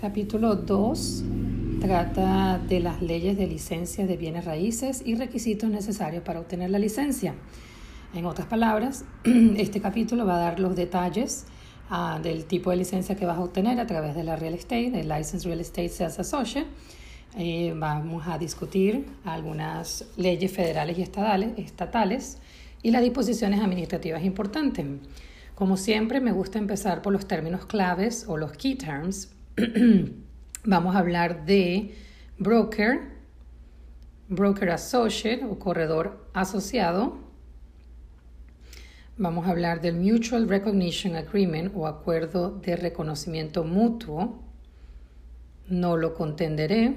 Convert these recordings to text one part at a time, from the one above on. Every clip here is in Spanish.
Capítulo 2 trata de las leyes de licencia de bienes raíces y requisitos necesarios para obtener la licencia. En otras palabras, este capítulo va a dar los detalles uh, del tipo de licencia que vas a obtener a través de la Real Estate, del License Real Estate Sales Associate. Eh, vamos a discutir algunas leyes federales y estatales y las disposiciones administrativas importantes. Como siempre, me gusta empezar por los términos claves o los key terms Vamos a hablar de broker, broker associate o corredor asociado. Vamos a hablar del Mutual Recognition Agreement o acuerdo de reconocimiento mutuo. No lo contenderé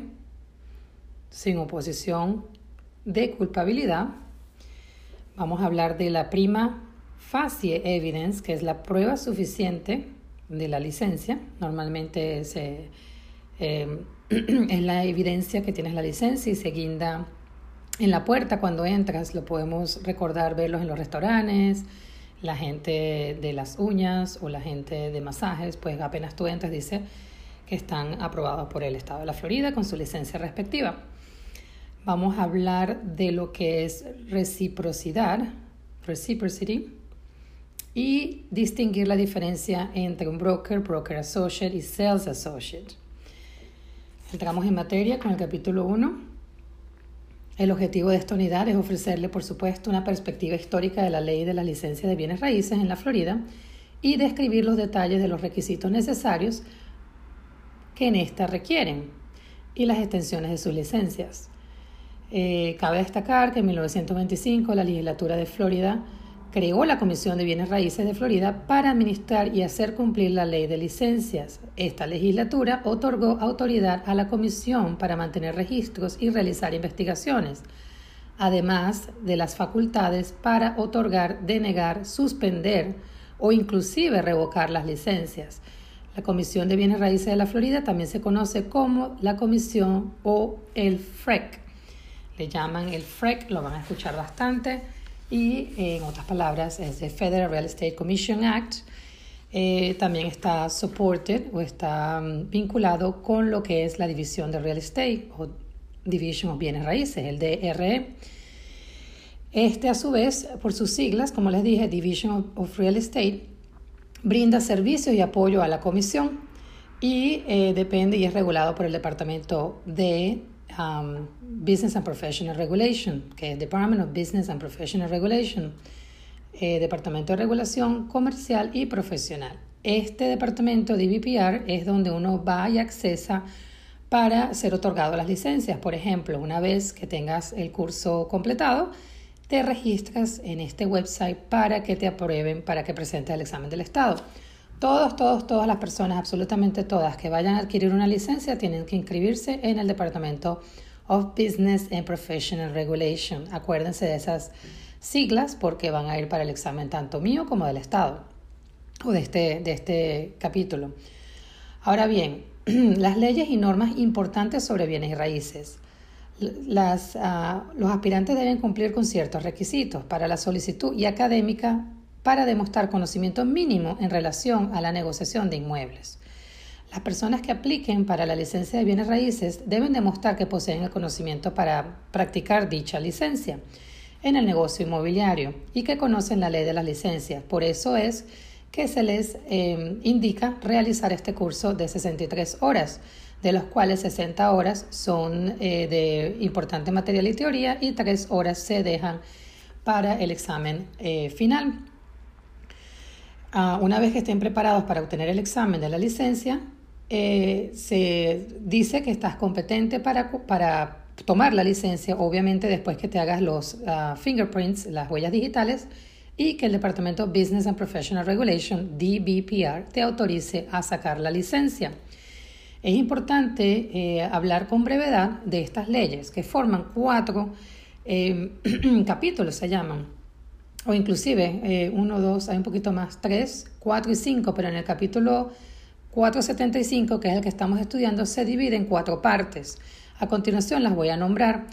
sin oposición de culpabilidad. Vamos a hablar de la prima facie evidence, que es la prueba suficiente de la licencia. Normalmente eh, es la evidencia que tienes la licencia y se guinda en la puerta cuando entras. Lo podemos recordar verlos en los restaurantes, la gente de las uñas o la gente de masajes, pues apenas tú entras dice que están aprobados por el Estado de la Florida con su licencia respectiva. Vamos a hablar de lo que es reciprocidad, reciprocity, y distinguir la diferencia entre un broker, broker associate y sales associate. Entramos en materia con el capítulo 1. El objetivo de esta unidad es ofrecerle, por supuesto, una perspectiva histórica de la ley de la licencia de bienes raíces en la Florida y describir los detalles de los requisitos necesarios que en esta requieren y las extensiones de sus licencias. Eh, cabe destacar que en 1925 la legislatura de Florida creó la Comisión de Bienes Raíces de Florida para administrar y hacer cumplir la ley de licencias. Esta legislatura otorgó autoridad a la Comisión para mantener registros y realizar investigaciones, además de las facultades para otorgar, denegar, suspender o inclusive revocar las licencias. La Comisión de Bienes Raíces de la Florida también se conoce como la Comisión o el FREC. Le llaman el FREC, lo van a escuchar bastante y en otras palabras es el Federal Real Estate Commission Act. Eh, también está supported o está mm, vinculado con lo que es la división de real estate o Division of Bienes Raíces, el DRE. Este, a su vez, por sus siglas, como les dije, Division of Real Estate, brinda servicios y apoyo a la comisión y eh, depende y es regulado por el Departamento de Um, Business and Professional Regulation, que es Department of Business and Professional Regulation, eh, Departamento de Regulación Comercial y Profesional. Este departamento de BPR es donde uno va y accesa para ser otorgado las licencias. Por ejemplo, una vez que tengas el curso completado, te registras en este website para que te aprueben, para que presentes el examen del Estado. Todos, todos, todas las personas, absolutamente todas que vayan a adquirir una licencia tienen que inscribirse en el Departamento of Business and Professional Regulation. Acuérdense de esas siglas porque van a ir para el examen tanto mío como del Estado o de este, de este capítulo. Ahora bien, las leyes y normas importantes sobre bienes y raíces. Ah, los aspirantes deben cumplir con ciertos requisitos para la solicitud y académica para demostrar conocimiento mínimo en relación a la negociación de inmuebles. Las personas que apliquen para la licencia de bienes raíces deben demostrar que poseen el conocimiento para practicar dicha licencia en el negocio inmobiliario y que conocen la ley de las licencias. Por eso es que se les eh, indica realizar este curso de 63 horas, de los cuales 60 horas son eh, de importante material y teoría y 3 horas se dejan para el examen eh, final. Ah, una vez que estén preparados para obtener el examen de la licencia, eh, se dice que estás competente para, para tomar la licencia, obviamente después que te hagas los ah, fingerprints, las huellas digitales, y que el Departamento Business and Professional Regulation, DBPR, te autorice a sacar la licencia. Es importante eh, hablar con brevedad de estas leyes, que forman cuatro eh, capítulos, se llaman o inclusive eh, uno, dos, hay un poquito más, tres, cuatro y cinco, pero en el capítulo 475, que es el que estamos estudiando, se divide en cuatro partes. A continuación las voy a nombrar.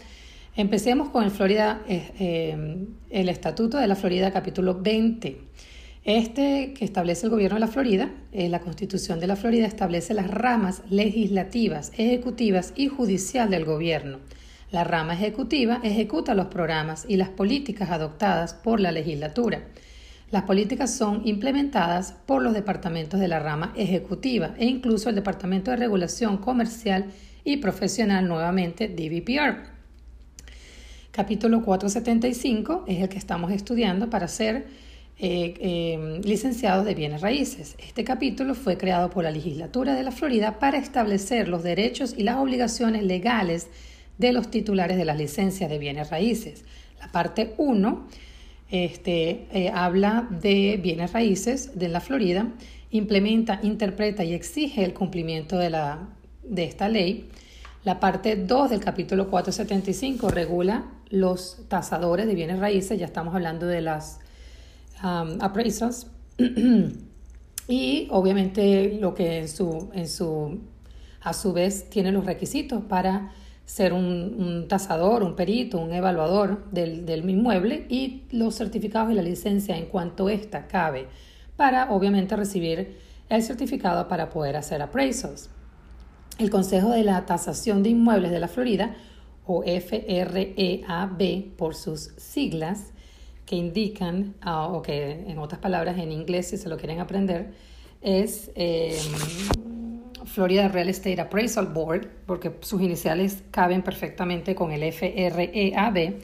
Empecemos con el Florida, eh, eh, el Estatuto de la Florida, capítulo 20. Este que establece el gobierno de la Florida, eh, la Constitución de la Florida establece las ramas legislativas, ejecutivas y judicial del gobierno. La rama ejecutiva ejecuta los programas y las políticas adoptadas por la legislatura. Las políticas son implementadas por los departamentos de la rama ejecutiva e incluso el Departamento de Regulación Comercial y Profesional, nuevamente DVPR. Capítulo 475 es el que estamos estudiando para ser eh, eh, licenciados de bienes raíces. Este capítulo fue creado por la legislatura de la Florida para establecer los derechos y las obligaciones legales de los titulares de las licencias de bienes raíces. La parte 1 este, eh, habla de bienes raíces de la Florida, implementa, interpreta y exige el cumplimiento de, la, de esta ley. La parte 2 del capítulo 475 regula los tasadores de bienes raíces, ya estamos hablando de las um, appraisals. y obviamente lo que en su, en su, a su vez tiene los requisitos para ser un, tasador, un perito, un evaluador del, del, inmueble y los certificados y la licencia en cuanto ésta cabe para obviamente recibir el certificado para poder hacer appraisals. El Consejo de la Tasación de Inmuebles de la Florida o FREAB por sus siglas, que indican, ah, o que en otras palabras en inglés si se lo quieren aprender, es em, Florida Real Estate Appraisal Board, porque sus iniciales caben perfectamente con el FREAB,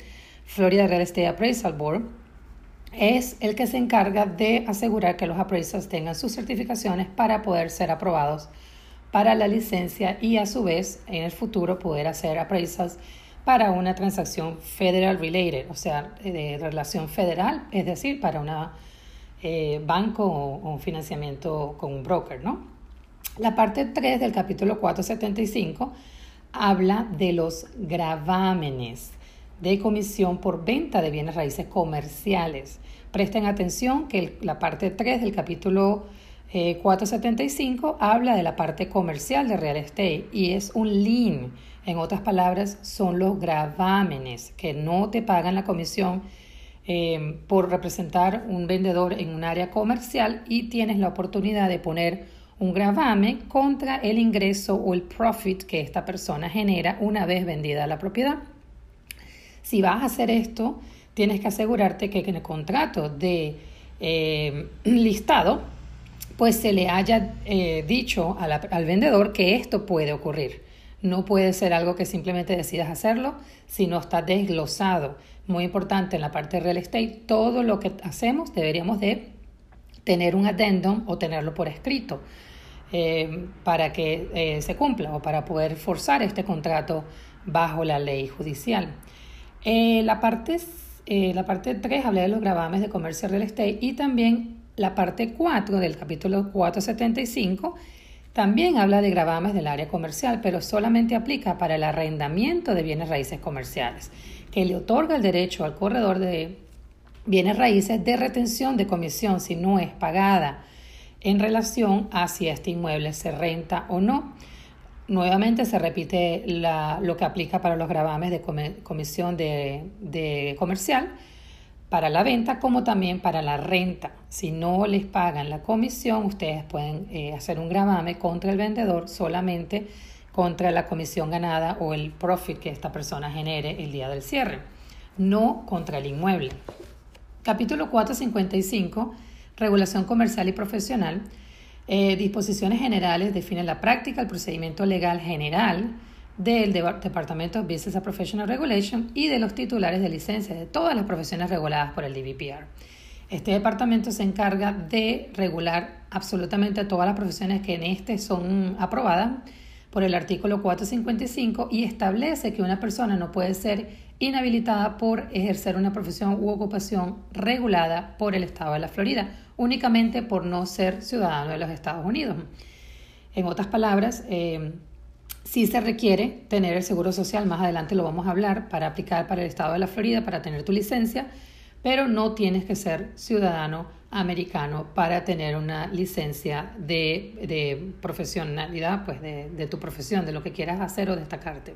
Florida Real Estate Appraisal Board, es el que se encarga de asegurar que los appraisals tengan sus certificaciones para poder ser aprobados para la licencia y a su vez en el futuro poder hacer appraisals para una transacción federal related, o sea, de relación federal, es decir, para un eh, banco o, un financiamiento con un broker, ¿no? La parte 3 del capítulo 475 habla de los gravámenes de comisión por venta de bienes raíces comerciales. Presten atención que la parte 3 del capítulo 475 eh, habla de la parte comercial de real estate y es un lien. En otras palabras, son los gravámenes que no te pagan la comisión eh, por representar un vendedor en un área comercial y tienes la oportunidad de poner un gravame contra el ingreso o el profit que esta persona genera una vez vendida la propiedad. Si vas a hacer esto, tienes que asegurarte que en el contrato de eh, listado pues se le haya eh, dicho al vendedor que esto puede ocurrir. No puede ser algo que simplemente decidas hacerlo, sino está desglosado. Muy importante en la parte de real estate, todo lo que hacemos deberíamos de tener un addendum o tenerlo por escrito eh, para que eh, se cumpla o para poder forzar este contrato bajo la ley judicial. la, parte, la parte 3 habla de los gravames de comercio real estate y también la parte 4 del capítulo 475 también habla de gravames del área comercial, pero solamente aplica para el arrendamiento de bienes raíces comerciales, que le otorga el derecho al corredor de bienes raíces de retención de comisión si no es pagada en relación a si este inmueble se renta o no. Nuevamente se repite lo que aplica para los gravames de comisión de comercial, para la venta como también para la renta. Si no les pagan la comisión, ustedes pueden eh, hacer un gravame contra el vendedor solamente contra la comisión ganada o el profit que esta persona genere el día del cierre, no contra el inmueble. Capítulo 455, regulación comercial y profesional. Eh, disposiciones generales definen la práctica, el procedimiento legal general, del Departamento of Business and Professional Regulation y de los titulares de licencia de todas las profesiones reguladas por el DBPR. Este departamento se encarga de regular absolutamente todas las profesiones que en este son aprobadas por el artículo 455 y establece que una persona no puede ser inhabilitada por ejercer una profesión u ocupación regulada por el Estado de la Florida, únicamente por no ser ciudadano de los Estados Unidos. En otras palabras, eh, Sí se requiere tener el seguro social, más adelante lo vamos a hablar, para aplicar para el estado de la Florida, para tener tu licencia, pero no tienes que ser ciudadano americano para tener una licencia de, profesionalidad, pues de, tu profesión, de lo que quieras hacer o destacarte.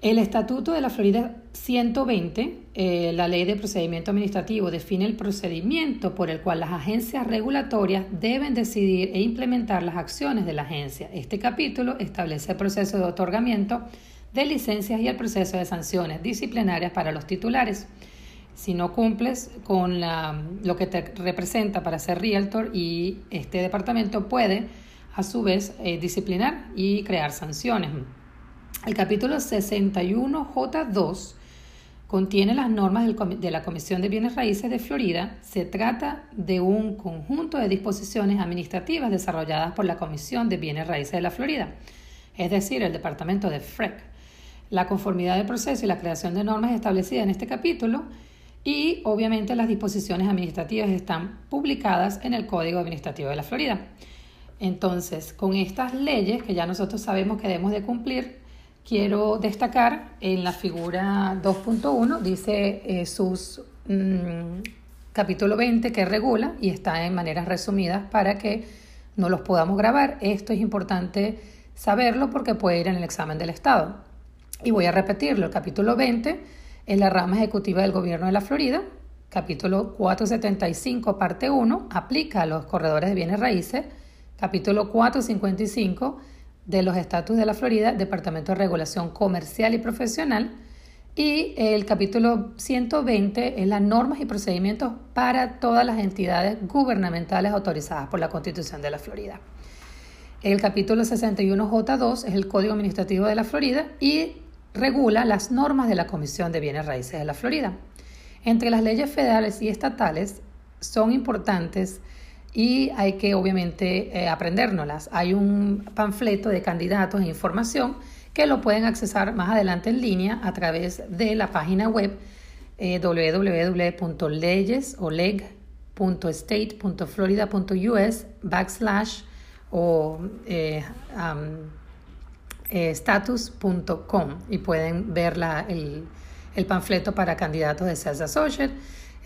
El Estatuto de la Florida 120, eh, la Ley de Procedimiento Administrativo, define el procedimiento por el cual las agencias regulatorias deben decidir e implementar las acciones de la agencia. Este capítulo establece el proceso de otorgamiento de licencias y el proceso de sanciones disciplinarias para los titulares. Si no cumples con lo que te representa para ser realtor y este departamento puede a su vez eh, disciplinar y crear sanciones. El capítulo 61J2 contiene las normas de la Comisión de Bienes Raíces de Florida. Se trata de un conjunto de disposiciones administrativas desarrolladas por la Comisión de Bienes Raíces de la Florida, es decir, el departamento de FREC. La conformidad del proceso y la creación de normas establecidas en este capítulo y obviamente las disposiciones administrativas están publicadas en el Código Administrativo de la Florida. Entonces, con estas leyes que ya nosotros sabemos que debemos de cumplir, quiero destacar en la figura 2.1, dice eh, sus mm, capítulo 20 que regula y está en maneras resumidas para que no los podamos grabar. Esto es importante saberlo porque puede ir en el examen del Estado. Y voy a repetirlo, el capítulo 20 es la rama ejecutiva del gobierno de la Florida, capítulo 475, parte 1, aplica a los corredores de bienes raíces, capítulo 455, de los estatus de la Florida, Departamento de Regulación Comercial y Profesional. Y el capítulo 120 es las normas y procedimientos para todas las entidades gubernamentales autorizadas por la Constitución de la Florida. El capítulo 61J2 es el Código Administrativo de la Florida y regula las normas de la Comisión de Bienes Raíces de la Florida. Entre las leyes federales y estatales son importantes y hay que obviamente eh. Hay un panfleto de candidatos e información que lo pueden accesar más adelante en línea a través de la página web eh, www.leyes.state.florida.us backslash o eh, eh, status.com y pueden ver el, el panfleto para candidatos de Sales Associate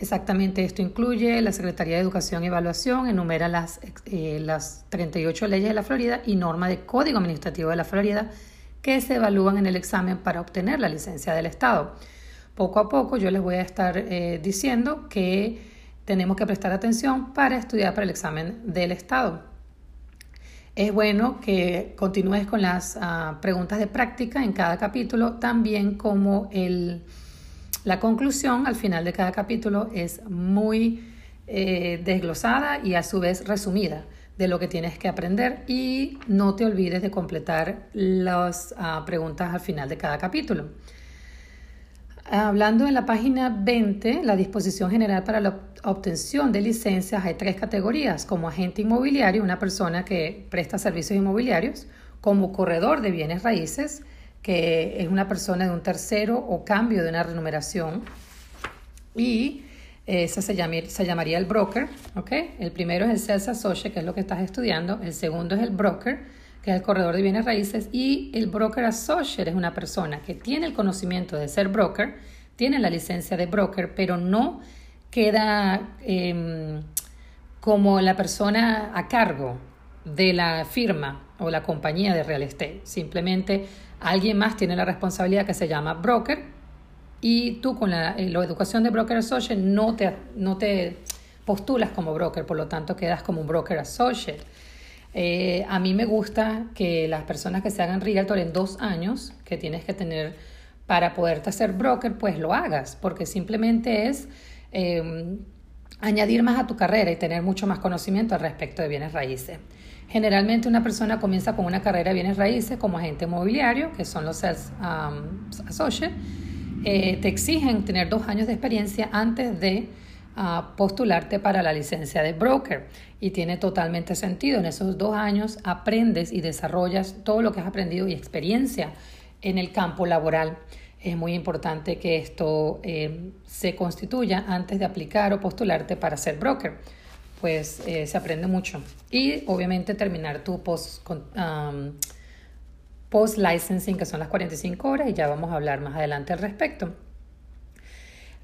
Exactamente esto incluye la Secretaría de Educación y Evaluación, enumera las, eh, las 38 leyes de la Florida y norma de Código Administrativo de la Florida que se evalúan en el examen para obtener la licencia del Estado. Poco a poco yo les voy a estar eh, diciendo que tenemos que prestar atención para estudiar para el examen del Estado. Es bueno que continúes con las ah, preguntas de práctica en cada capítulo, también como el la conclusión al final de cada capítulo es muy eh, desglosada y a su vez resumida de lo que tienes que aprender y no te olvides de completar las ah, preguntas al final de cada capítulo. Hablando en la página 20, la disposición general para la obtención de licencias hay tres categorías, como agente inmobiliario, una persona que presta servicios inmobiliarios, como corredor de bienes raíces, que es una persona de un tercero o cambio de una renumeración. Y ese se, se llamaría el broker. ¿okay? El primero es el sales associate, que es lo que estás estudiando. El segundo es el broker, que es el corredor de bienes raíces. Y el broker associate es una persona que tiene el conocimiento de ser broker, tiene la licencia de broker, pero no queda em, como la persona a cargo de la firma o la compañía de real estate. Simplemente Alguien más tiene la responsabilidad que se llama broker y tú con la, eh, educación de broker associate no te, no te postulas como broker, por lo tanto quedas como un broker associate. Eh, a mí me gusta que las personas que se hagan realtor en dos años, que tienes que tener para poderte hacer broker, pues lo hagas, porque simplemente es em, añadir más a tu carrera y tener mucho más conocimiento al respecto de bienes raíces. Generalmente una persona comienza con una carrera de bienes raíces como agente inmobiliario, que son los sales um, associates. Eh, te exigen tener dos años de experiencia antes de uh, postularte para la licencia de broker. Y tiene totalmente sentido. En esos dos años aprendes y desarrollas todo lo que has aprendido y experiencia en el campo laboral. Es muy importante que esto eh, se constituya antes de aplicar o postularte para ser broker pues eh, se aprende mucho. Y obviamente terminar tu post, post licensing, que son las 45 horas, y ya vamos a hablar más adelante al respecto.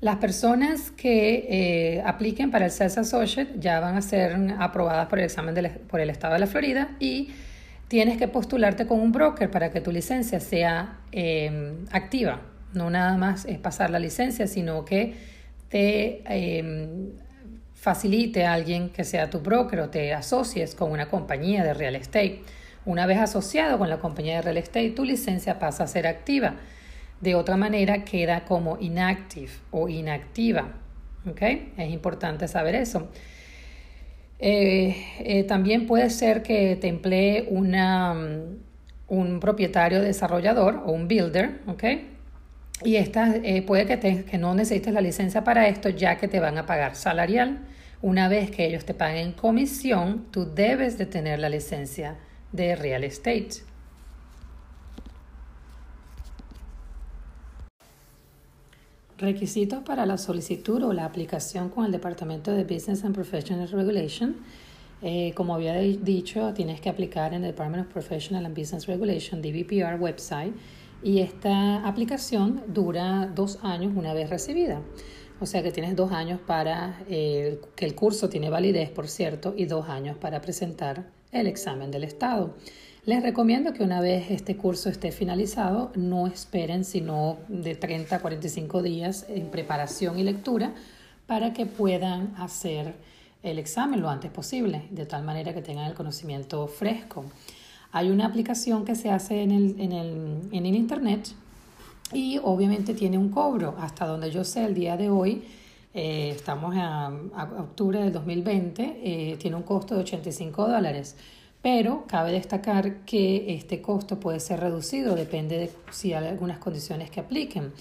Las personas que eh, apliquen para el Sales Associate ya van a ser aprobadas por el examen por el Estado de la Florida y tienes que postularte con un broker para que tu licencia sea em, activa. No nada más es pasar la licencia, sino que te em, facilite a alguien que sea tu broker o te asocies con una compañía de real estate. Una vez asociado con la compañía de real estate, tu licencia pasa a ser activa. De otra manera, queda como inactive o inactiva. ¿Okay? Es importante saber eso. Eh, eh, también puede ser que te emplee una, mm, un propietario desarrollador o un builder, ¿ok? Y esta, eh, puede que, que no necesites la licencia para esto ya que te van a pagar salarial. Una vez que ellos te paguen comisión, tú debes de tener la licencia de real estate. Requisitos para la solicitud o la aplicación con el Departamento de Business and Professional Regulation. Eh, como había dicho, tienes que aplicar en el Department of Professional and Business Regulation, DBPR website, y esta aplicación dura dos años una vez recibida. O sea que tienes dos años para, eh, que el curso tiene validez, por cierto, y dos años para presentar el examen del Estado. Les recomiendo que una vez este curso esté finalizado, no esperen sino de 30 a 45 días en preparación y lectura para que puedan hacer el examen lo antes posible, de tal manera que tengan el conocimiento fresco. Hay una aplicación que se hace en el, en el, en el Internet y obviamente tiene un cobro. Hasta donde yo sé, el día de hoy, eh, estamos a, octubre del 2020, eh, tiene un costo de 85 dólares pero cabe destacar que este costo puede ser reducido, depende de si hay algunas condiciones que apliquen.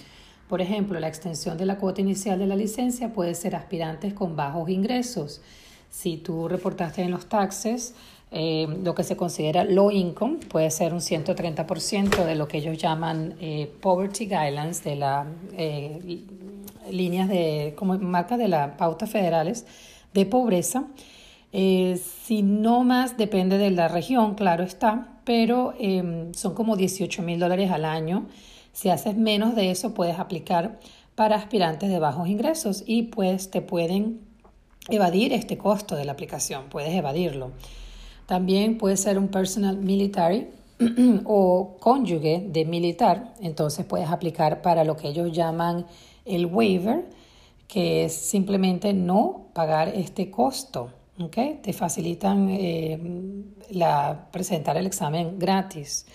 Por ejemplo, la extensión de la cuota inicial de la licencia puede ser aspirantes con bajos ingresos. Si tú reportaste en los taxes eh, lo que se considera low income, puede ser un 130% de lo que ellos llaman eh, poverty guidelines, de las eh, líneas de, como marcas de las pautas federales de pobreza. Eh, si no más, depende de la región, claro está, pero em, son como 18 mil dólares al año. Si haces menos de eso, puedes aplicar para aspirantes de bajos ingresos y pues te pueden evadir este costo de la aplicación, puedes evadirlo. También puede ser un personal military o cónyuge de militar, entonces puedes aplicar para lo que ellos llaman el waiver, que es simplemente no pagar este costo. Okay, te facilitan eh, la, presentar el examen gratis.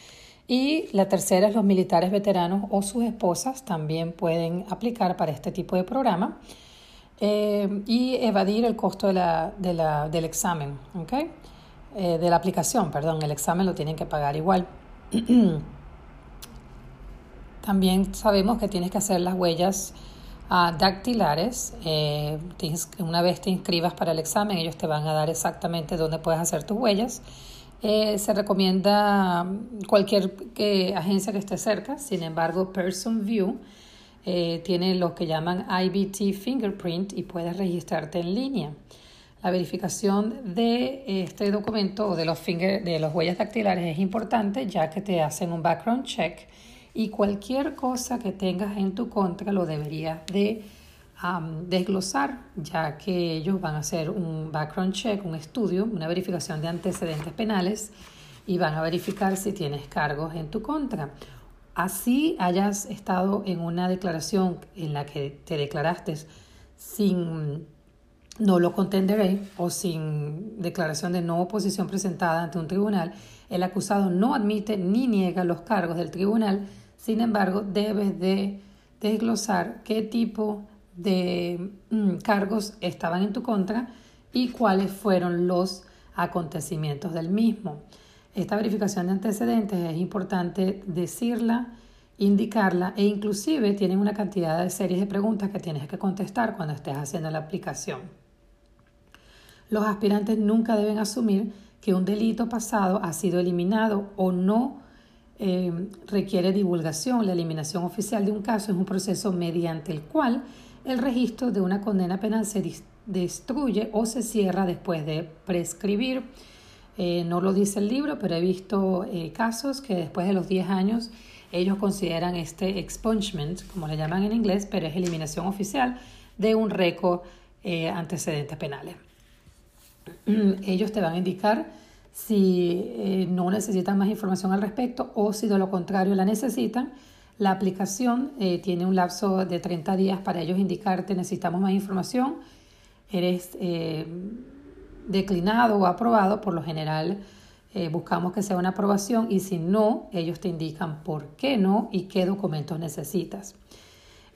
Y la tercera es los militares veteranos o sus esposas también pueden aplicar para este tipo de programa eh, y evadir el costo de la, de la, del examen, okay? Eh, de la aplicación, perdón, el examen lo tienen que pagar igual. también sabemos que tienes que hacer las huellas dactilares. Eh, una vez te inscribas para el examen, ellos te van a dar exactamente dónde puedes hacer tus huellas. Eh, se recomienda cualquier agencia que esté cerca, sin embargo, Person View eh, tiene lo que llaman IBT Fingerprint y puedes registrarte en línea. La verificación de este documento o de los, de los huellas dactilares es importante ya que te hacen un background check y cualquier cosa que tengas en tu contra lo deberías de desglosar, ya que ellos van a hacer un background check, un estudio, una verificación de antecedentes penales y van a verificar si tienes cargos en tu contra. Así hayas estado en una declaración en la que te declaraste sin no lo contenderé o sin declaración de no oposición presentada ante un tribunal, el acusado no admite ni niega los cargos del tribunal sin embargo, debes de desglosar qué tipo de mm, cargos estaban en tu contra y cuáles fueron los acontecimientos del mismo. Esta verificación de antecedentes es importante decirla, indicarla e inclusive tienen una cantidad de series de preguntas que tienes que contestar cuando estés haciendo la aplicación. Los aspirantes nunca deben asumir que un delito pasado ha sido eliminado o no eh, requiere divulgación. La eliminación oficial de un caso es un proceso mediante el cual el registro de una condena penal se destruye o se cierra después de prescribir. Eh, no lo dice el libro, pero he visto eh, casos que después de los 10 años ellos consideran este expungement, como le llaman en inglés, pero es eliminación oficial de un récord antecedentes penales. Ellos te van a indicar Si eh, no necesitan más información al respecto o si de lo contrario la necesitan, la aplicación eh, tiene un lapso de 30 días para ellos indicarte necesitamos más información, eres eh, declinado o aprobado, por lo general buscamos que sea una aprobación y si no, ellos te indican por qué no y qué documentos necesitas.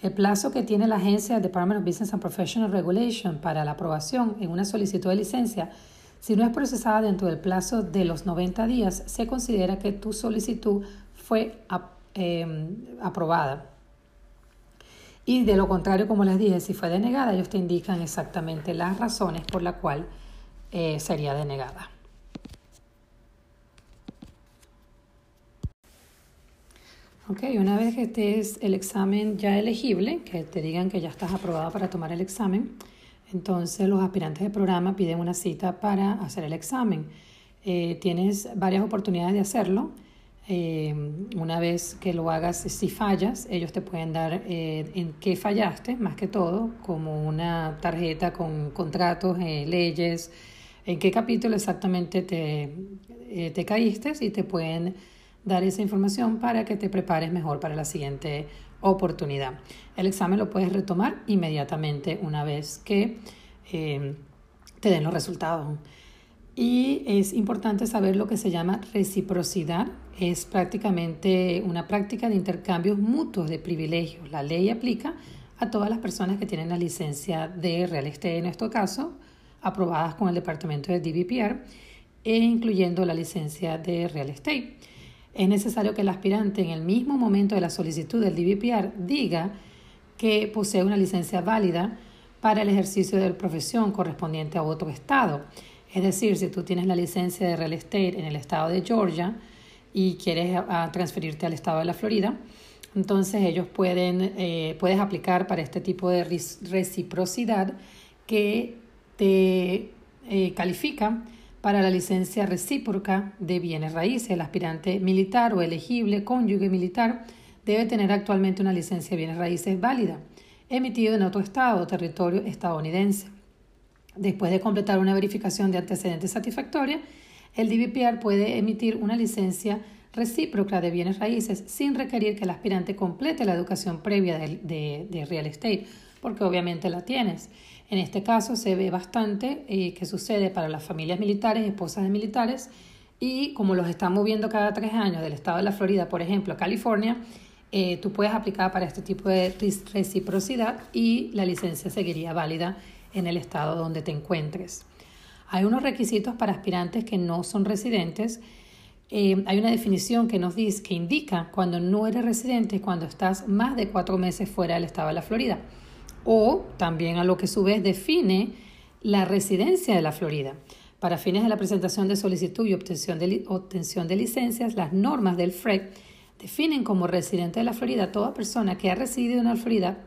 El plazo que tiene la agencia Department of Business and Professional Regulation para la aprobación en una solicitud de licencia si no es procesada dentro del plazo de los 90 días, se considera que tu solicitud fue em, aprobada. Y de lo contrario, como les dije, si fue denegada, ellos te indican exactamente las razones por las cuales eh, sería denegada. Ok, una vez que estés el examen ya elegible, que te digan que ya estás aprobada para tomar el examen, entonces los aspirantes de programa piden una cita para hacer el examen. Eh, tienes varias oportunidades de hacerlo. Eh, una vez que lo hagas, si fallas, ellos te pueden dar eh, en qué fallaste, más que todo, como una tarjeta con contratos, leyes, en qué capítulo exactamente te, te caíste y te pueden dar esa información para que te prepares mejor para la siguiente oportunidad. El examen lo puedes retomar inmediatamente una vez que eh, te den los resultados. Y es importante saber lo que se llama reciprocidad. Es prácticamente una práctica de intercambios mutuos de privilegios. La ley aplica a todas las personas que tienen la licencia de real estate, en nuestro caso, aprobadas con el departamento de DBPR, e incluyendo la licencia de real estate es necesario que el aspirante en el mismo momento de la solicitud del DBPR diga que posee una licencia válida para el ejercicio de la profesión correspondiente a otro estado. Es decir, si tú tienes la licencia de real estate en el estado de Georgia y quieres transferirte al estado de la Florida, entonces ellos pueden, eh, puedes aplicar para este tipo de reciprocidad que te eh, califica para la licencia recíproca de bienes raíces. El aspirante militar o elegible cónyuge militar debe tener actualmente una licencia de bienes raíces válida, emitida en otro estado o territorio estadounidense. Después de completar una verificación de antecedentes satisfactoria, el DBPR puede emitir una licencia recíproca de bienes raíces sin requerir que el aspirante complete la educación previa de, de real estate, porque obviamente la tienes. En este caso se ve bastante eh, que sucede para las familias militares, esposas de militares, y como los están moviendo cada tres años del estado de la Florida, por ejemplo, California, eh, tú puedes aplicar para este tipo de reciprocidad y la licencia seguiría válida en el estado donde te encuentres. Hay unos requisitos para aspirantes que no son residentes. Eh, hay una definición que nos dice, que indica cuando no eres residente, cuando estás más de cuatro meses fuera del estado de la Florida o también a lo que a su vez define la residencia de la Florida. Para fines de la presentación de solicitud y obtención de, obtención de licencias, las normas del FREC definen como residente de la Florida toda persona que ha residido en la Florida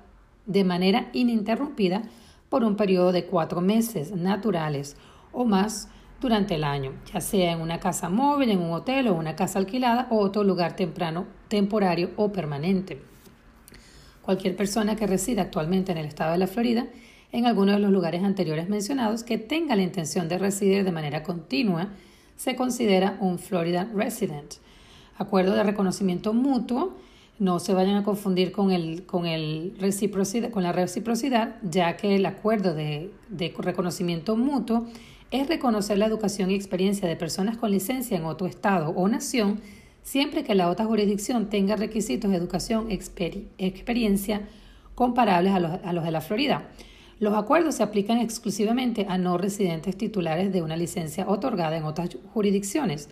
de manera ininterrumpida por un periodo de cuatro meses naturales o más durante el año, ya sea en una casa móvil, en un hotel o una casa alquilada o otro lugar temprano, temporario o permanente cualquier persona que resida actualmente en el estado de la Florida en alguno de los lugares anteriores mencionados que tenga la intención de residir de manera continua se considera un Florida resident. Acuerdo de reconocimiento mutuo, no se vayan a confundir con, el, con, el reciprocidad, con la reciprocidad, ya que el acuerdo de, de reconocimiento mutuo es reconocer la educación y experiencia de personas con licencia en otro estado o nación siempre que la otra jurisdicción tenga requisitos de educación y experiencia comparables a los, a los de la Florida. Los acuerdos se aplican exclusivamente a no residentes titulares de una licencia otorgada en otras jurisdicciones.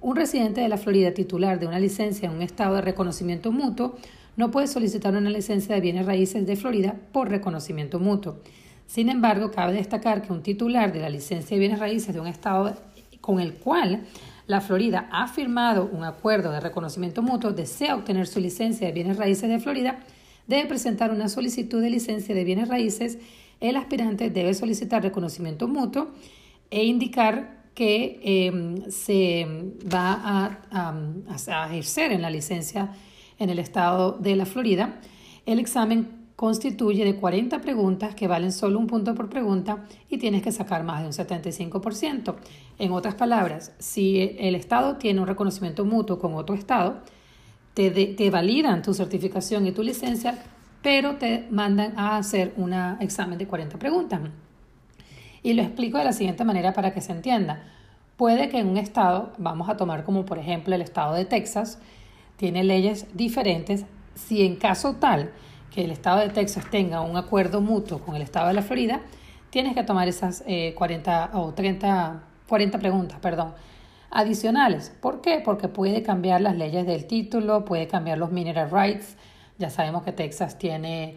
Un residente de la Florida titular de una licencia en un estado de reconocimiento mutuo no puede solicitar una licencia de bienes raíces de Florida por reconocimiento mutuo. Sin embargo, cabe destacar que un titular de la licencia de bienes raíces de un estado con el cual la Florida ha firmado un acuerdo de reconocimiento mutuo, desea obtener su licencia de bienes raíces de Florida, debe presentar una solicitud de licencia de bienes raíces, el aspirante debe solicitar reconocimiento mutuo e indicar que em, se va a, ejercer en la licencia en el estado de la Florida. El examen constituye de 40 preguntas que valen solo un punto por pregunta y tienes que sacar más de un 75%. En otras palabras, si el Estado tiene un reconocimiento mutuo con otro Estado, te, te validan tu certificación y tu licencia, pero te mandan a hacer un examen de 40 preguntas. Y lo explico de la siguiente manera para que se entienda. Puede que en un estado, vamos a tomar como por ejemplo el estado de Texas, tiene leyes diferentes. Si en caso tal que el estado de Texas tenga un acuerdo mutuo con el estado de la Florida, tienes que tomar esas 40 eh, o 30, 40 preguntas, perdón, adicionales. ¿Por qué? Porque puede cambiar las leyes del título, puede cambiar los mineral rights. Ya sabemos que Texas tiene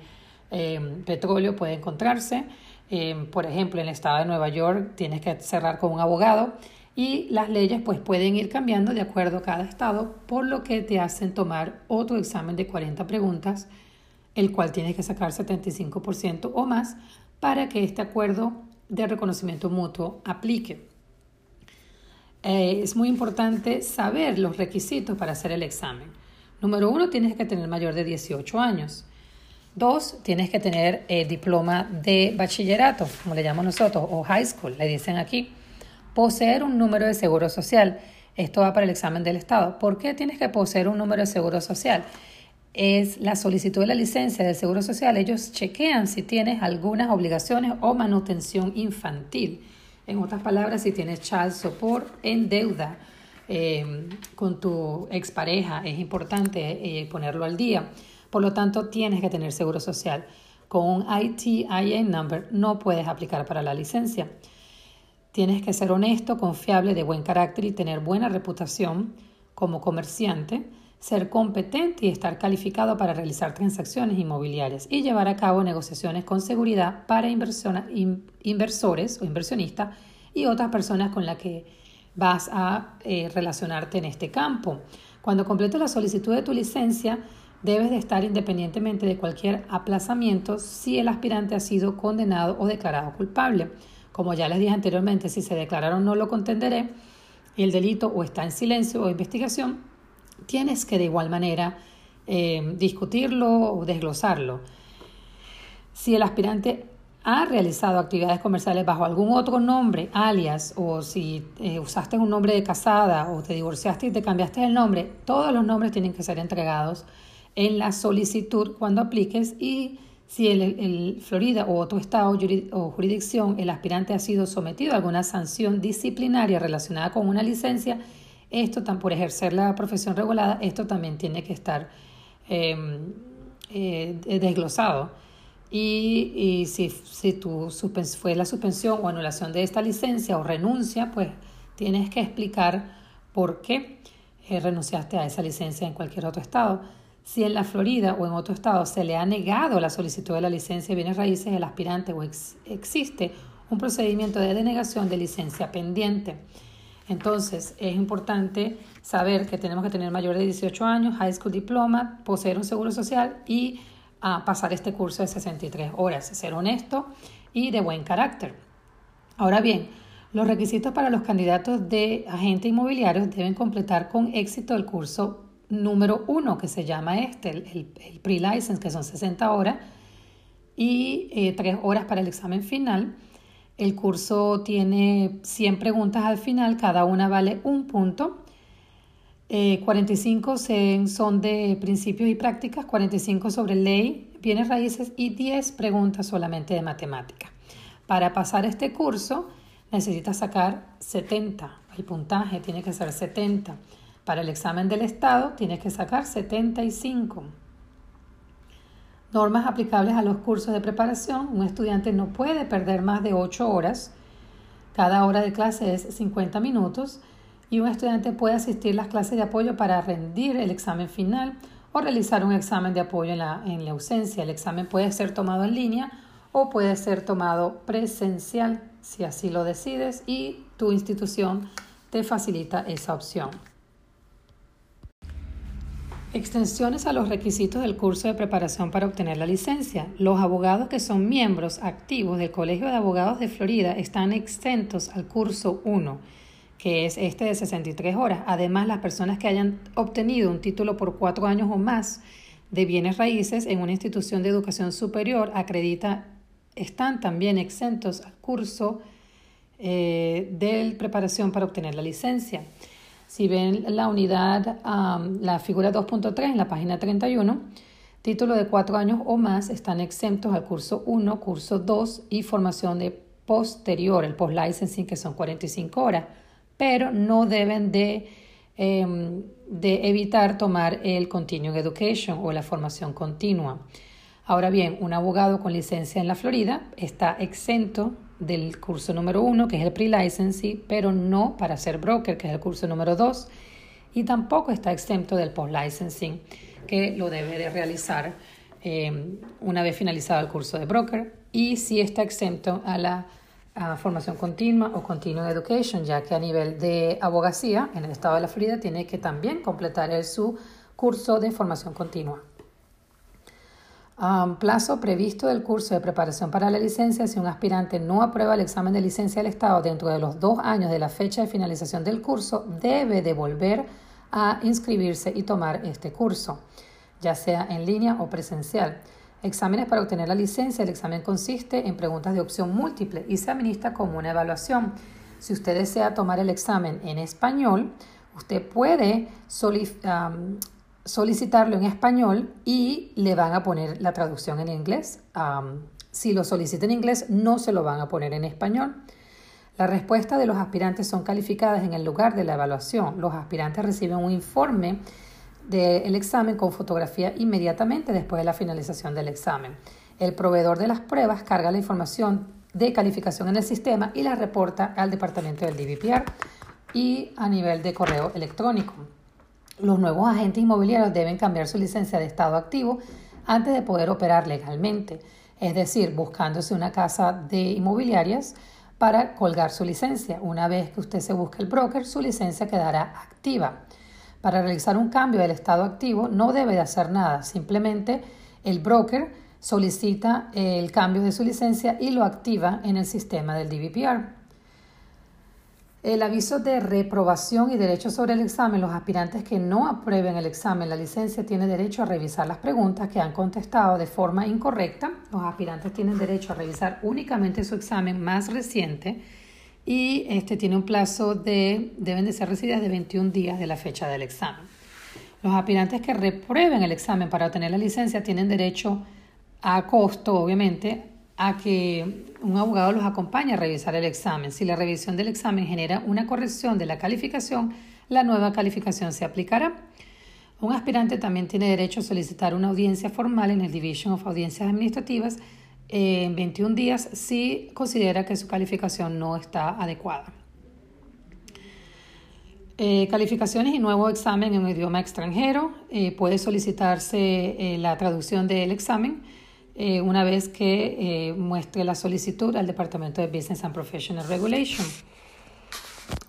eh, petróleo, puede encontrarse. Eh, por ejemplo, en el estado de Nueva York tienes que cerrar con un abogado y las leyes pues pueden ir cambiando de acuerdo a cada estado, por lo que te hacen tomar otro examen de 40 preguntas el cual tienes que sacar 75% o más para que este acuerdo de reconocimiento mutuo aplique. Eh, es muy importante saber los requisitos para hacer el examen. Número uno, tienes que tener mayor de 18 años. Dos, tienes que tener el diploma de bachillerato, como le llamamos nosotros, o high school, le dicen aquí. Poseer un número de seguro social. Esto va para el examen del Estado. ¿Por qué tienes que poseer un número de seguro social? Es la solicitud de la licencia del Seguro Social. Ellos chequean si tienes algunas obligaciones o manutención infantil. En otras palabras, si tienes child support en deuda eh, con tu expareja, es importante eh, ponerlo al día. Por lo tanto, tienes que tener seguro social. Con un ITIN number no puedes aplicar para la licencia. Tienes que ser honesto, confiable, de buen carácter y tener buena reputación como comerciante ser competente y estar calificado para realizar transacciones inmobiliarias y llevar a cabo negociaciones con seguridad para inversores o inversionistas y otras personas con las que vas a eh, relacionarte en este campo. Cuando completes la solicitud de tu licencia, debes de estar independientemente de cualquier aplazamiento si el aspirante ha sido condenado o declarado culpable. Como ya les dije anteriormente, si se declararon no lo contenderé, el delito o está en silencio o investigación, tienes que de igual manera eh, discutirlo o desglosarlo. Si el aspirante ha realizado actividades comerciales bajo algún otro nombre, alias, o si eh, usaste un nombre de casada o te divorciaste y te cambiaste el nombre, todos los nombres tienen que ser entregados en la solicitud cuando apliques y si el, Florida o otro estado o jurisdicción el aspirante ha sido sometido a alguna sanción disciplinaria relacionada con una licencia, esto, por ejercer la profesión regulada, esto también tiene que estar em, eh, desglosado. Y, si, si fue la suspensión o anulación de esta licencia o renuncia, pues tienes que explicar por qué eh, renunciaste a esa licencia en cualquier otro estado. Si en la Florida o en otro estado se le ha negado la solicitud de la licencia de bienes raíces del aspirante o existe un procedimiento de denegación de licencia pendiente. Entonces, es importante saber que tenemos que tener mayor de 18 años, high school diploma, poseer un seguro social y ah, pasar este curso de 63 horas, ser honesto y de buen carácter. Ahora bien, los requisitos para los candidatos de agente inmobiliario deben completar con éxito el curso número uno, que se llama este, el, pre-license, que son 60 horas, y eh, 3 horas para el examen final el curso tiene 100 preguntas al final, cada una vale un punto. 45 eh, son de principios y prácticas, 45 sobre ley, bienes raíces y 10 preguntas solamente de matemática. Para pasar este curso necesitas sacar 70, el puntaje tiene que ser 70. Para el examen del Estado tienes que sacar 75. Normas aplicables a los cursos de preparación. Un estudiante no puede perder más de 8 horas. Cada hora de clase es 50 minutos y un estudiante puede asistir a las clases de apoyo para rendir el examen final o realizar un examen de apoyo en la, en la ausencia. El examen puede ser tomado en línea o puede ser tomado presencial si así lo decides y tu institución te facilita esa opción. Extensiones a los requisitos del curso de preparación para obtener la licencia. Los abogados que son miembros activos del Colegio de Abogados de Florida están exentos al curso 1, que es este de 63 horas. Además, las personas que hayan obtenido un título por cuatro años o más de bienes raíces en una institución de educación superior acredita están también exentos al curso eh, de preparación para obtener la licencia. Si ven la unidad, la figura 2.3 en la página 31, título de cuatro años o más están exentos al curso 1, curso 2 y formación de posterior, el post-licensing, que son 45 horas, pero no deben de, em, de evitar tomar el Continuing Education o la formación continua. Ahora bien, un abogado con licencia en la Florida está exento del curso número uno, que es el pre-licensing, pero no para ser broker, que es el curso número dos, y tampoco está exento del post-licensing, que lo debe de realizar eh, una vez finalizado el curso de broker, y sí está exento a la formación continua o continuing education, ya que a nivel de abogacía en el estado de la Florida tiene que también completar su curso de formación continua plazo previsto del curso de preparación para la licencia, si un aspirante no aprueba el examen de licencia del Estado dentro de los dos años de la fecha de finalización del curso, debe de volver a inscribirse y tomar este curso, ya sea en línea o presencial. Exámenes para obtener la licencia. El examen consiste en preguntas de opción múltiple y se administra como una evaluación. Si usted desea tomar el examen en español, usted puede solicitar solicitarlo en español y le van a poner la traducción en inglés. si lo solicita en inglés, no se lo van a poner en español. La respuesta de los aspirantes son calificadas en el lugar de la evaluación. Los aspirantes reciben un informe del examen con fotografía inmediatamente después de la finalización del examen. El proveedor de las pruebas carga la información de calificación en el sistema y la reporta al departamento del DVPR y a nivel de correo electrónico. Los nuevos agentes inmobiliarios deben cambiar su licencia de estado activo antes de poder operar legalmente, es decir, buscándose una casa de inmobiliarias para colgar su licencia. Una vez que usted se busque el broker, su licencia quedará activa. Para realizar un cambio del estado activo no debe de hacer nada, simplemente el broker solicita el cambio de su licencia y lo activa en el sistema del DVPR. El aviso de reprobación y derecho sobre el examen. Los aspirantes que no aprueben el examen, la licencia, tienen derecho a revisar las preguntas que han contestado de forma incorrecta. Los aspirantes tienen derecho a revisar únicamente su examen más reciente y este tiene un plazo de, deben de ser recibidas de 21 días de la fecha del examen. Los aspirantes que reprueben el examen para obtener la licencia tienen derecho a costo, obviamente, a que un abogado los acompañe a revisar el examen. Si la revisión del examen genera una corrección de la calificación, la nueva calificación se aplicará. Un aspirante también tiene derecho a solicitar una audiencia formal en el Division of Audiencias Administrativas en 21 días si considera que su calificación no está adecuada. Eh, calificaciones y nuevo examen en un idioma extranjero. Eh, puede solicitarse eh, la traducción del examen eh, una vez que eh, muestre la solicitud al Departamento de Business and Professional Regulation.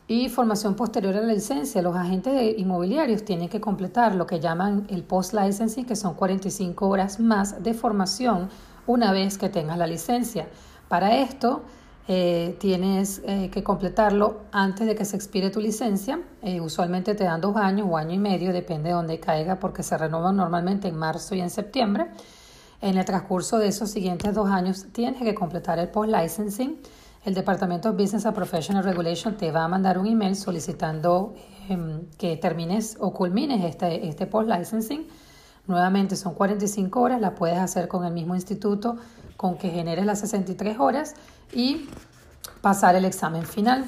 Y formación posterior a la licencia. Los agentes inmobiliarios tienen que completar lo que llaman el post-licensing, que son 45 horas más de formación una vez que tengas la licencia. Para esto, eh, tienes que completarlo antes de que se expire tu licencia. usualmente te dan dos años o año y medio, depende de dónde caiga, porque se renuevan normalmente en marzo y en septiembre. En el transcurso de esos siguientes dos años tienes que completar el post-licensing. El Departamento de Business and Professional Regulation te va a mandar un email solicitando em, que termines o culmines este, este post-licensing. Nuevamente son 45 horas, la puedes hacer con el mismo instituto con que generes las 63 horas y pasar el examen final.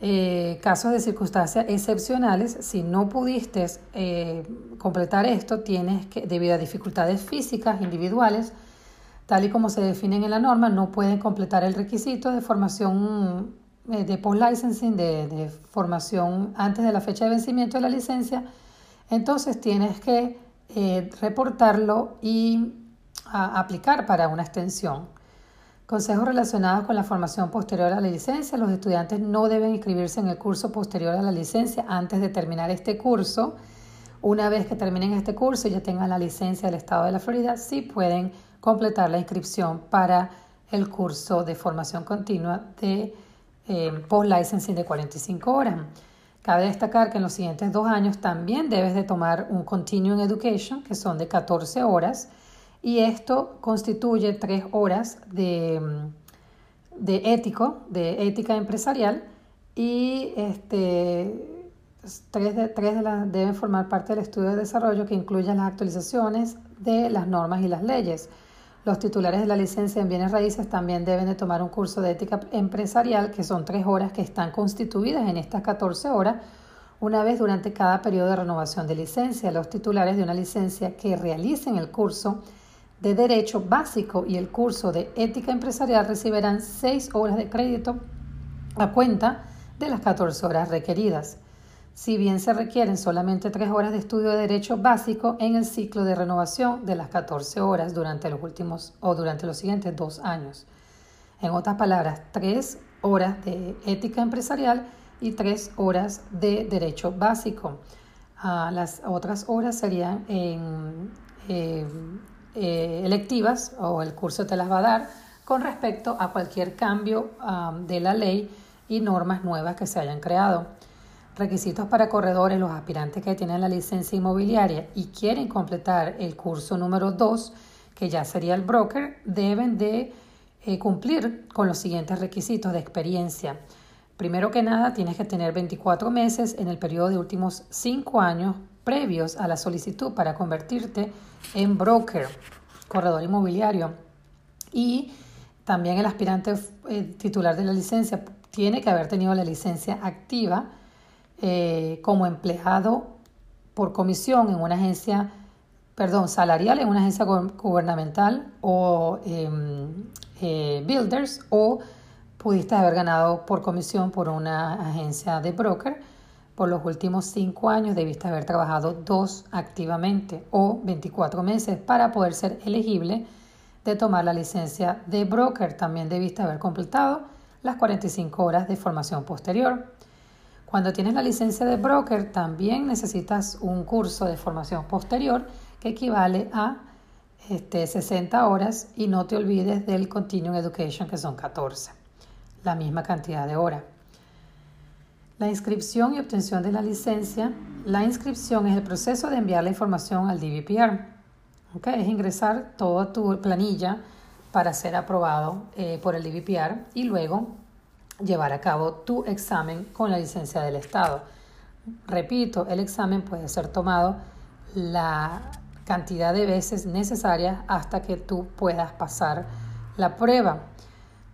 Eh, casos de circunstancias excepcionales, si no pudiste eh, completar esto, tienes que, debido a dificultades físicas individuales, tal y como se definen en la norma, no pueden completar el requisito de formación eh, de post-licensing, de, formación antes de la fecha de vencimiento de la licencia, entonces tienes que reportarlo y aplicar para una extensión. Consejos relacionados con la formación posterior a la licencia. Los estudiantes no deben inscribirse en el curso posterior a la licencia antes de terminar este curso. Una vez que terminen este curso y ya tengan la licencia del Estado de la Florida, sí pueden completar la inscripción para el curso de formación continua de eh, post-licensing de 45 horas. Cabe destacar que en los siguientes dos años también debes de tomar un Continuing Education, que son de 14 horas, y esto constituye tres horas de, de ético, de ética empresarial, y este, tres, de, tres las deben formar parte del estudio de desarrollo que incluye las actualizaciones de las normas y las leyes. Los titulares de la licencia en bienes raíces también deben de tomar un curso de ética empresarial, que son tres horas que están constituidas en estas 14 horas, una vez durante cada periodo de renovación de licencia. Los titulares de una licencia que realicen el curso de Derecho Básico y el curso de Ética Empresarial recibirán seis horas de crédito a cuenta de las 14 horas requeridas. Si bien se requieren solamente tres horas de estudio de Derecho Básico en el ciclo de renovación de las 14 horas durante los últimos o durante los siguientes dos años. En otras palabras, tres horas de Ética Empresarial y tres horas de Derecho Básico. Ah, las otras horas serían en eh, eh, electivas o el curso te las va a dar con respecto a cualquier cambio de la ley y normas nuevas que se hayan creado. Requisitos para corredores, los aspirantes que tienen la licencia inmobiliaria y quieren completar el curso número 2, que ya sería el broker, deben de eh, cumplir con los siguientes requisitos de experiencia. Primero que nada, tienes que tener 24 meses en el periodo de últimos 5 años previos a la solicitud para convertirte en broker, corredor inmobiliario. Y también el aspirante eh, titular de la licencia tiene que haber tenido la licencia activa eh, como empleado por comisión en una agencia, perdón, salarial en una agencia gubernamental o em, eh, builders o pudiste haber ganado por comisión por una agencia de broker por los últimos cinco años debiste haber trabajado dos activamente o 24 meses para poder ser elegible de tomar la licencia de broker. También debiste haber completado las 45 horas de formación posterior. Cuando tienes la licencia de broker, también necesitas un curso de formación posterior que equivale a este, 60 horas y no te olvides del Continuing Education que son 14, la misma cantidad de horas. La inscripción y obtención de la licencia. La inscripción es el proceso de enviar la información al DVPR. Es ingresar toda tu planilla para ser aprobado eh, por el DVPR y luego llevar a cabo tu examen con la licencia del Estado. Repito, el examen puede ser tomado la cantidad de veces necesarias hasta que tú puedas pasar la prueba.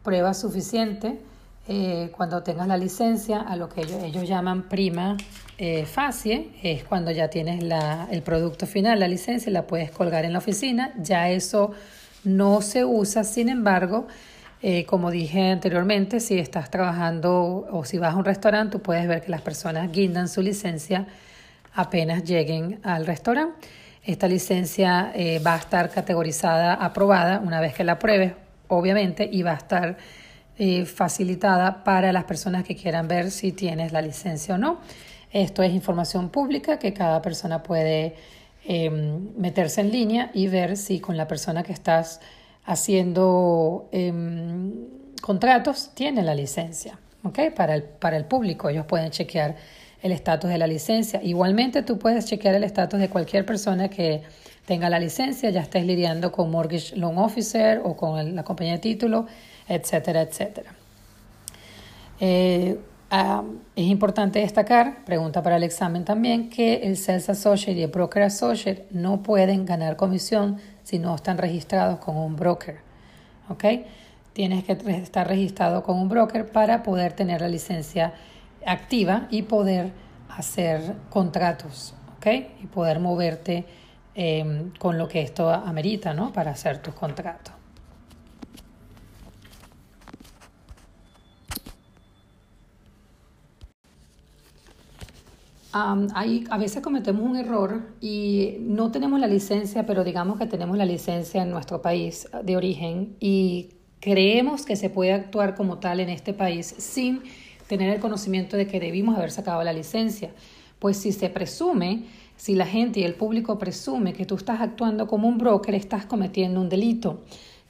Prueba suficiente eh, cuando tengas la licencia, a lo que ellos, llaman prima eh, facie, es cuando ya tienes la, el producto final, la licencia, y la puedes colgar en la oficina. Ya eso no se usa, sin embargo, eh, como dije anteriormente, si estás trabajando o si vas a un restaurante, tú puedes ver que las personas guindan su licencia apenas lleguen al restaurante. Esta licencia eh, va a estar categorizada, aprobada una vez que la pruebes, obviamente, y va a estar eh, facilitada para las personas que quieran ver si tienes la licencia o no. Esto es información pública que cada persona puede em, meterse en línea y ver si con la persona que estás haciendo em, contratos tiene la licencia. Para, el, para el público ellos pueden chequear el estatus de la licencia. Igualmente tú puedes chequear el estatus de cualquier persona que tenga la licencia, ya estés lidiando con Mortgage Loan Officer o con la compañía de título etcétera, etcétera. Eh, es importante destacar, pregunta para el examen también, que el Sales Associate y el Broker Associate no pueden ganar comisión si no están registrados con un broker. ¿Ok? Tienes que estar registrado con un broker para poder tener la licencia activa y poder hacer contratos. ¿Ok? Y poder moverte eh, con lo que esto amerita, ¿no? Para hacer tus contratos. a veces cometemos un error y no tenemos la licencia, pero digamos que tenemos la licencia en nuestro país de origen y creemos que se puede actuar como tal en este país sin tener el conocimiento de que debimos haber sacado la licencia. Pues si se presume, si la gente y el público presume que tú estás actuando como un broker, estás cometiendo un delito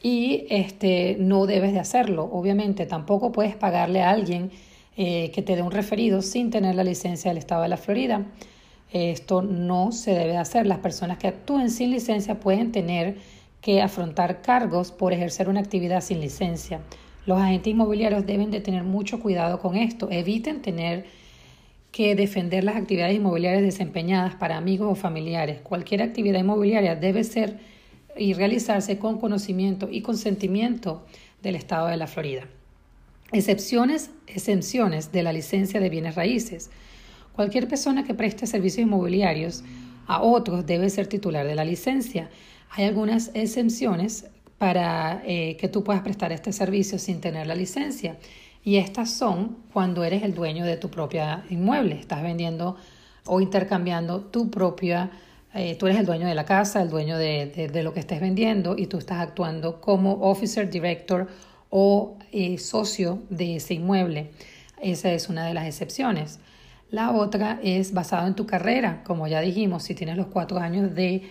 y este, no debes de hacerlo. Obviamente tampoco puedes pagarle a alguien eh, que te dé un referido sin tener la licencia del Estado de la Florida. Esto no se debe hacer. Las personas que actúen sin licencia pueden tener que afrontar cargos por ejercer una actividad sin licencia. Los agentes inmobiliarios deben de tener mucho cuidado con esto. Eviten tener que defender las actividades inmobiliarias desempeñadas para amigos o familiares. Cualquier actividad inmobiliaria debe ser y realizarse con conocimiento y consentimiento del Estado de la Florida. Excepciones, exenciones de la licencia de bienes raíces. Cualquier persona que preste servicios inmobiliarios a otros debe ser titular de la licencia. Hay algunas exenciones para eh, que tú puedas prestar este servicio sin tener la licencia. Y estas son cuando eres el dueño de tu propia inmueble, estás vendiendo o intercambiando tu propia, eh, tú eres el dueño de la casa, el dueño de, de, lo que estés vendiendo y tú estás actuando como officer, director o eh, socio de ese inmueble. Esa es una de las excepciones. La otra es basado en tu carrera, como ya dijimos, si tienes los cuatro años de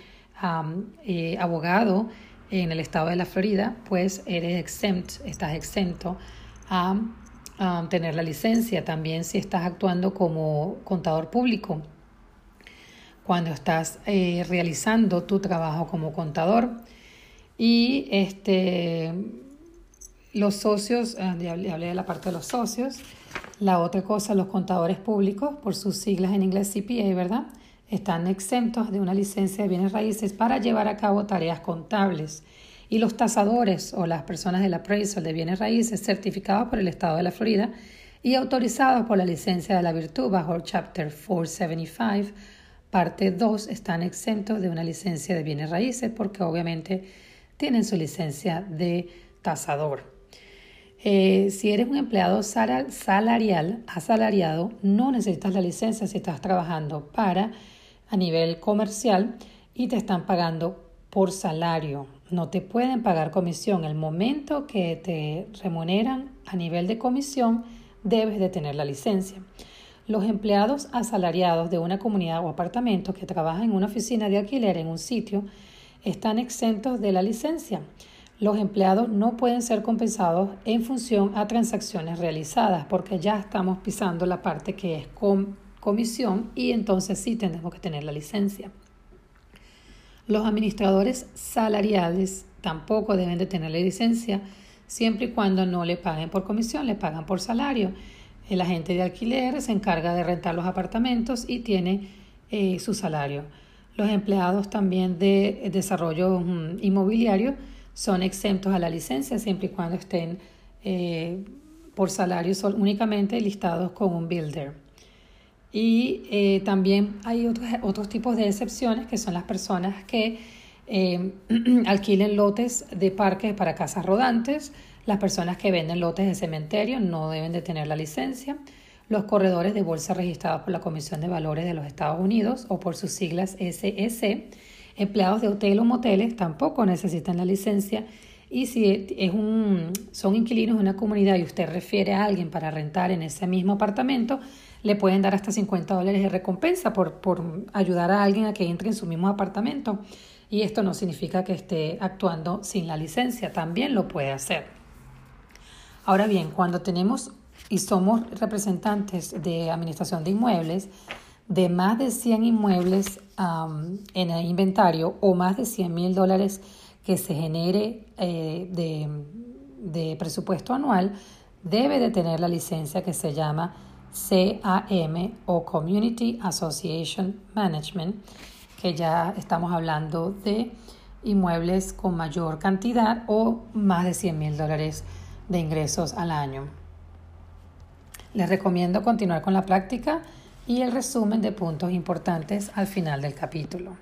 eh, abogado en el estado de la Florida, pues eres exempt, estás exento a tener la licencia. También si estás actuando como contador público, cuando estás eh, realizando tu trabajo como contador. Y este los socios, ah, ya hablé de la parte de los socios. La otra cosa, los contadores públicos, por sus siglas en inglés CPA, ¿verdad? Están exentos de una licencia de bienes raíces para llevar a cabo tareas contables. Y los tasadores o las personas del appraisal de bienes raíces certificados por el Estado de la Florida y autorizados por la licencia de la virtud bajo el Chapter 475, parte 2, están exentos de una licencia de bienes raíces porque obviamente tienen su licencia de tasador. Eh, si eres un empleado salarial, asalariado, no necesitas la licencia si estás trabajando para a nivel comercial y te están pagando por salario. No te pueden pagar comisión. El momento que te remuneran a nivel de comisión, debes de tener la licencia. Los empleados asalariados de una comunidad o apartamento que trabajan en una oficina de alquiler en un sitio están exentos de la licencia los empleados no pueden ser compensados en función a transacciones realizadas, porque ya estamos pisando la parte que es comisión y entonces sí tenemos que tener la licencia. Los administradores salariales tampoco deben de tener la licencia siempre y cuando no le paguen por comisión, le pagan por salario. El agente de alquiler se encarga de rentar los apartamentos y tiene eh, su salario. Los empleados también de desarrollo mm, inmobiliario son exentos a la licencia siempre y cuando estén eh, por salario son únicamente listados con un builder. Y eh, también hay otros, otros tipos de excepciones que son las personas que eh, alquilen lotes de parques para casas rodantes, las personas que venden lotes de cementerio no deben de tener la licencia, los corredores de bolsa registrados por la Comisión de Valores de los Estados Unidos o por sus siglas SEC, Empleados de hotel o moteles tampoco necesitan la licencia y si es un, son inquilinos de una comunidad y usted refiere a alguien para rentar en ese mismo apartamento, le pueden dar hasta 50 dólares de recompensa por, por ayudar a alguien a que entre en su mismo apartamento. Y esto no significa que esté actuando sin la licencia, también lo puede hacer. Ahora bien, cuando tenemos y somos representantes de administración de inmuebles, de más de 100 inmuebles en el inventario o más de 100 mil dólares que se genere eh, de, de, presupuesto anual, debe de tener la licencia que se llama CAM o Community Association Management, que ya estamos hablando de inmuebles con mayor cantidad o más de 100 mil dólares de ingresos al año. Les recomiendo continuar con la práctica y el resumen de puntos importantes al final del capítulo.